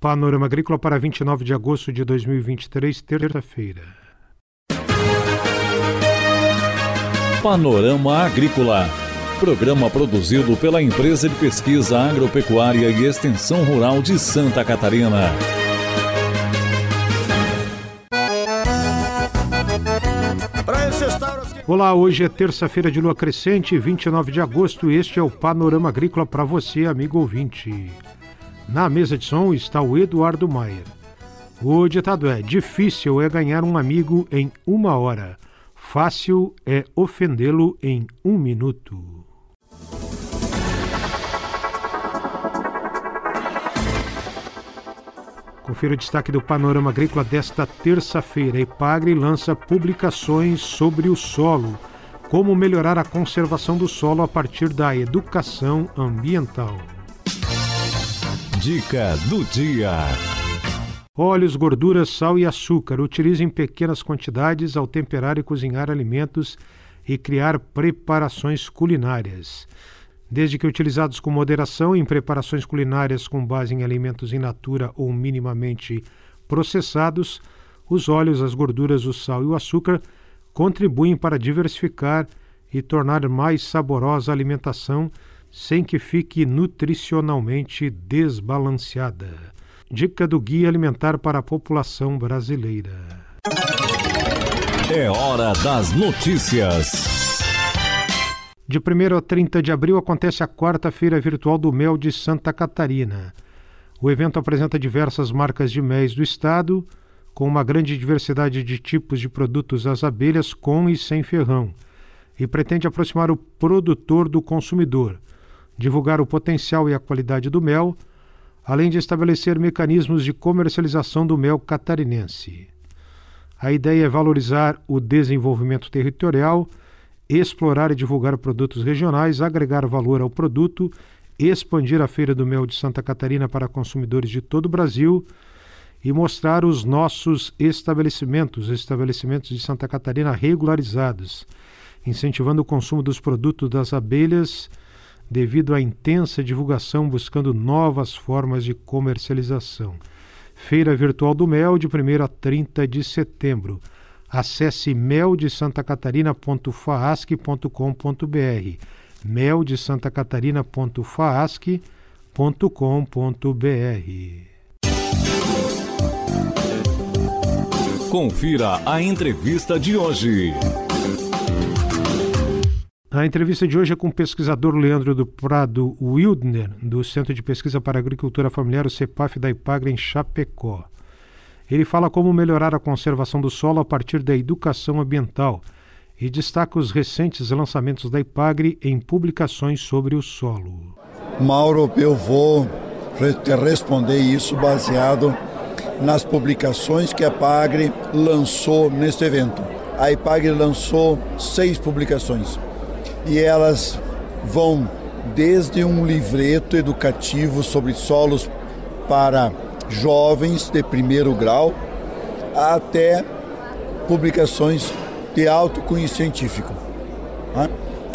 Panorama Agrícola para 29 de agosto de 2023, terça-feira. Panorama Agrícola. Programa produzido pela Empresa de Pesquisa Agropecuária e Extensão Rural de Santa Catarina. Olá, hoje é terça-feira de lua crescente, 29 de agosto, e este é o Panorama Agrícola para você, amigo ouvinte. Na mesa de som está o Eduardo Maier. O ditado é: difícil é ganhar um amigo em uma hora, fácil é ofendê-lo em um minuto. Confira o destaque do Panorama Agrícola desta terça-feira. Epagre lança publicações sobre o solo. Como melhorar a conservação do solo a partir da educação ambiental. Dica do dia: Óleos, gorduras, sal e açúcar. Utilize em pequenas quantidades ao temperar e cozinhar alimentos e criar preparações culinárias. Desde que utilizados com moderação em preparações culinárias com base em alimentos in natura ou minimamente processados, os óleos, as gorduras, o sal e o açúcar contribuem para diversificar e tornar mais saborosa a alimentação sem que fique nutricionalmente desbalanceada. Dica do Guia Alimentar para a População Brasileira. É hora das notícias. De 1 a 30 de abril acontece a quarta-feira virtual do mel de Santa Catarina. O evento apresenta diversas marcas de méis do estado, com uma grande diversidade de tipos de produtos às abelhas com e sem ferrão, e pretende aproximar o produtor do consumidor divulgar o potencial e a qualidade do mel, além de estabelecer mecanismos de comercialização do mel catarinense. A ideia é valorizar o desenvolvimento territorial, explorar e divulgar produtos regionais, agregar valor ao produto, expandir a Feira do Mel de Santa Catarina para consumidores de todo o Brasil e mostrar os nossos estabelecimentos, estabelecimentos de Santa Catarina regularizados, incentivando o consumo dos produtos das abelhas devido à intensa divulgação buscando novas formas de comercialização. Feira Virtual do Mel de 1 a 30 de setembro. Acesse meldesantacatarina.faasc.com.br meldesantacatarina.faasc.com.br Confira a entrevista de hoje. A entrevista de hoje é com o pesquisador Leandro do Prado Wildner, do Centro de Pesquisa para Agricultura Familiar, o CEPAF da Ipagre, em Chapecó. Ele fala como melhorar a conservação do solo a partir da educação ambiental e destaca os recentes lançamentos da Ipagre em publicações sobre o solo. Mauro, eu vou te responder isso baseado nas publicações que a Ipagre lançou neste evento. A Ipagre lançou seis publicações e elas vão desde um livreto educativo sobre solos para jovens de primeiro grau até publicações de alto cunho científico. Né?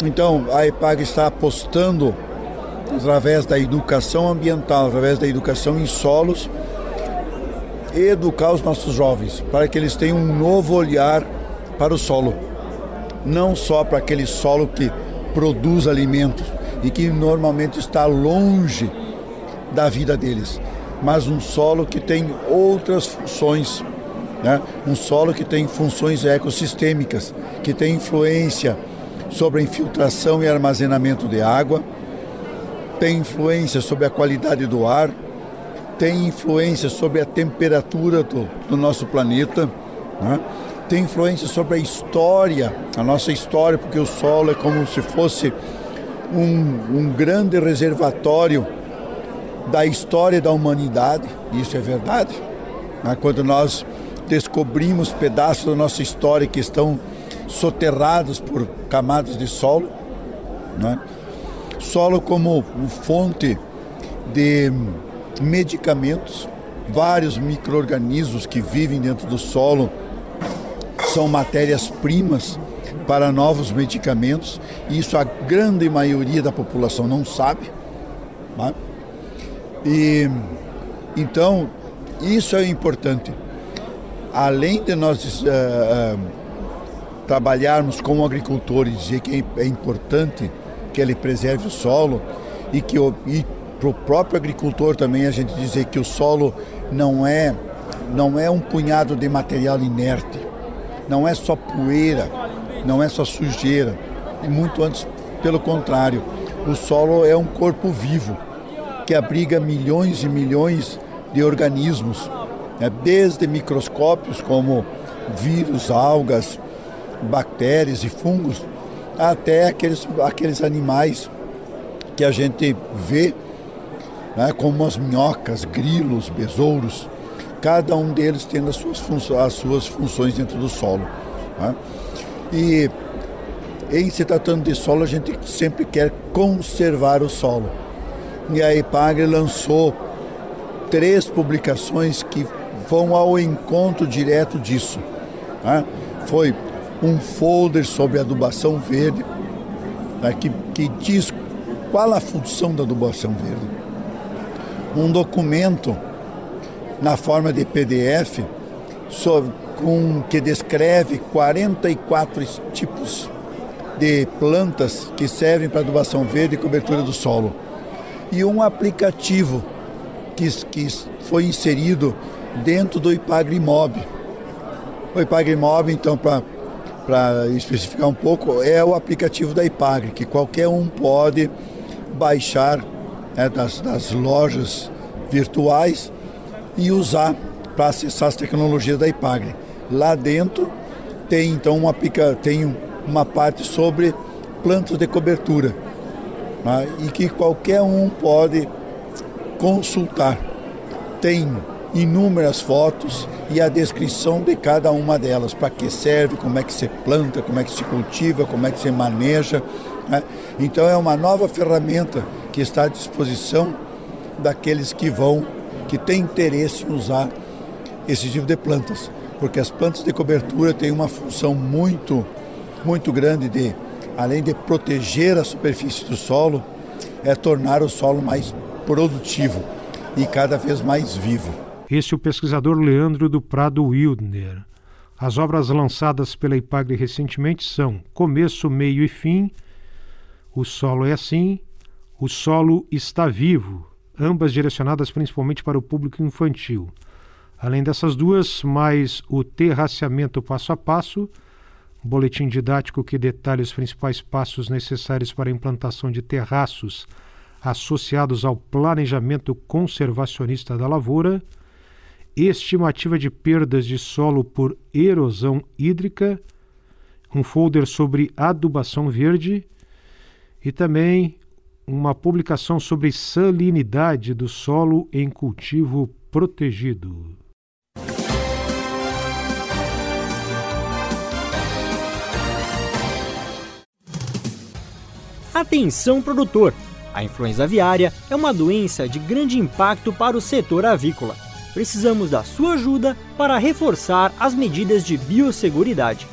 Então, a EPAG está apostando através da educação ambiental, através da educação em solos, educar os nossos jovens para que eles tenham um novo olhar para o solo não só para aquele solo que produz alimentos e que normalmente está longe da vida deles, mas um solo que tem outras funções, né? um solo que tem funções ecossistêmicas, que tem influência sobre a infiltração e armazenamento de água, tem influência sobre a qualidade do ar, tem influência sobre a temperatura do, do nosso planeta. Né? Tem influência sobre a história, a nossa história, porque o solo é como se fosse um, um grande reservatório da história da humanidade, isso é verdade. Né? Quando nós descobrimos pedaços da nossa história que estão soterrados por camadas de solo, né? solo como fonte de medicamentos, vários micro-organismos que vivem dentro do solo são matérias-primas para novos medicamentos, e isso a grande maioria da população não sabe. Né? E Então, isso é importante. Além de nós uh, uh, trabalharmos como agricultores e dizer que é importante que ele preserve o solo e que para o próprio agricultor também a gente dizer que o solo não é não é um punhado de material inerte, não é só poeira, não é só sujeira, e muito antes pelo contrário, o solo é um corpo vivo que abriga milhões e milhões de organismos, né? desde microscópios como vírus, algas, bactérias e fungos, até aqueles, aqueles animais que a gente vê, né? como as minhocas, grilos, besouros, cada um deles tendo as suas, funções, as suas funções dentro do solo. Né? E em se tratando de solo, a gente sempre quer conservar o solo. E a EPAGRE lançou três publicações que vão ao encontro direto disso. Né? Foi um folder sobre adubação verde, né? que, que diz qual a função da adubação verde. Um documento na forma de PDF sobre, com, que descreve 44 tipos de plantas que servem para adubação verde e cobertura do solo. E um aplicativo que, que foi inserido dentro do Ipagre Mob. O Ipagre Mob, então, para especificar um pouco, é o aplicativo da Ipagre, que qualquer um pode baixar né, das, das lojas virtuais e usar para acessar as tecnologias da Ipagre. Lá dentro tem então uma, tem uma parte sobre plantas de cobertura né, e que qualquer um pode consultar. Tem inúmeras fotos e a descrição de cada uma delas, para que serve, como é que se planta, como é que se cultiva, como é que se maneja. Né? Então é uma nova ferramenta que está à disposição daqueles que vão, que têm interesse em usar esse tipo de plantas, porque as plantas de cobertura têm uma função muito, muito grande de, além de proteger a superfície do solo, é tornar o solo mais produtivo e cada vez mais vivo. Este é o pesquisador Leandro do Prado Wildner. As obras lançadas pela IPAGRE recentemente são Começo, Meio e Fim, O Solo é Assim, O Solo Está Vivo, ambas direcionadas principalmente para o público infantil. Além dessas duas, mais o Terraceamento Passo a Passo, boletim didático que detalha os principais passos necessários para a implantação de terraços associados ao planejamento conservacionista da lavoura, estimativa de perdas de solo por erosão hídrica, um folder sobre adubação verde e também uma publicação sobre salinidade do solo em cultivo protegido. Atenção produtor! A influenza aviária é uma doença de grande impacto para o setor avícola. Precisamos da sua ajuda para reforçar as medidas de biosseguridade.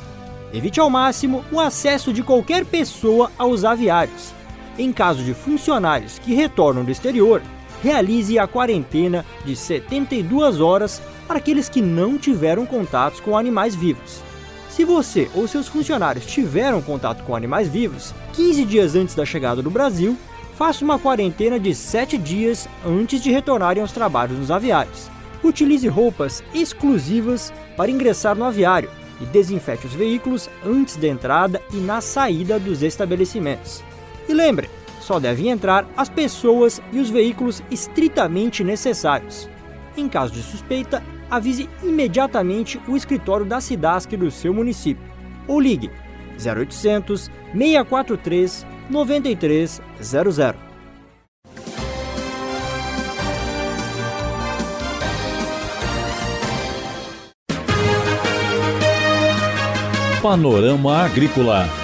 Evite ao máximo o acesso de qualquer pessoa aos aviários. Em caso de funcionários que retornam do exterior, realize a quarentena de 72 horas para aqueles que não tiveram contatos com animais vivos. Se você ou seus funcionários tiveram contato com animais vivos 15 dias antes da chegada do Brasil, faça uma quarentena de 7 dias antes de retornarem aos trabalhos nos aviários. Utilize roupas exclusivas para ingressar no aviário e desinfete os veículos antes da entrada e na saída dos estabelecimentos. E lembre, só devem entrar as pessoas e os veículos estritamente necessários. Em caso de suspeita, avise imediatamente o escritório da SIDASC do seu município ou ligue 0800 643 9300. Panorama Agrícola.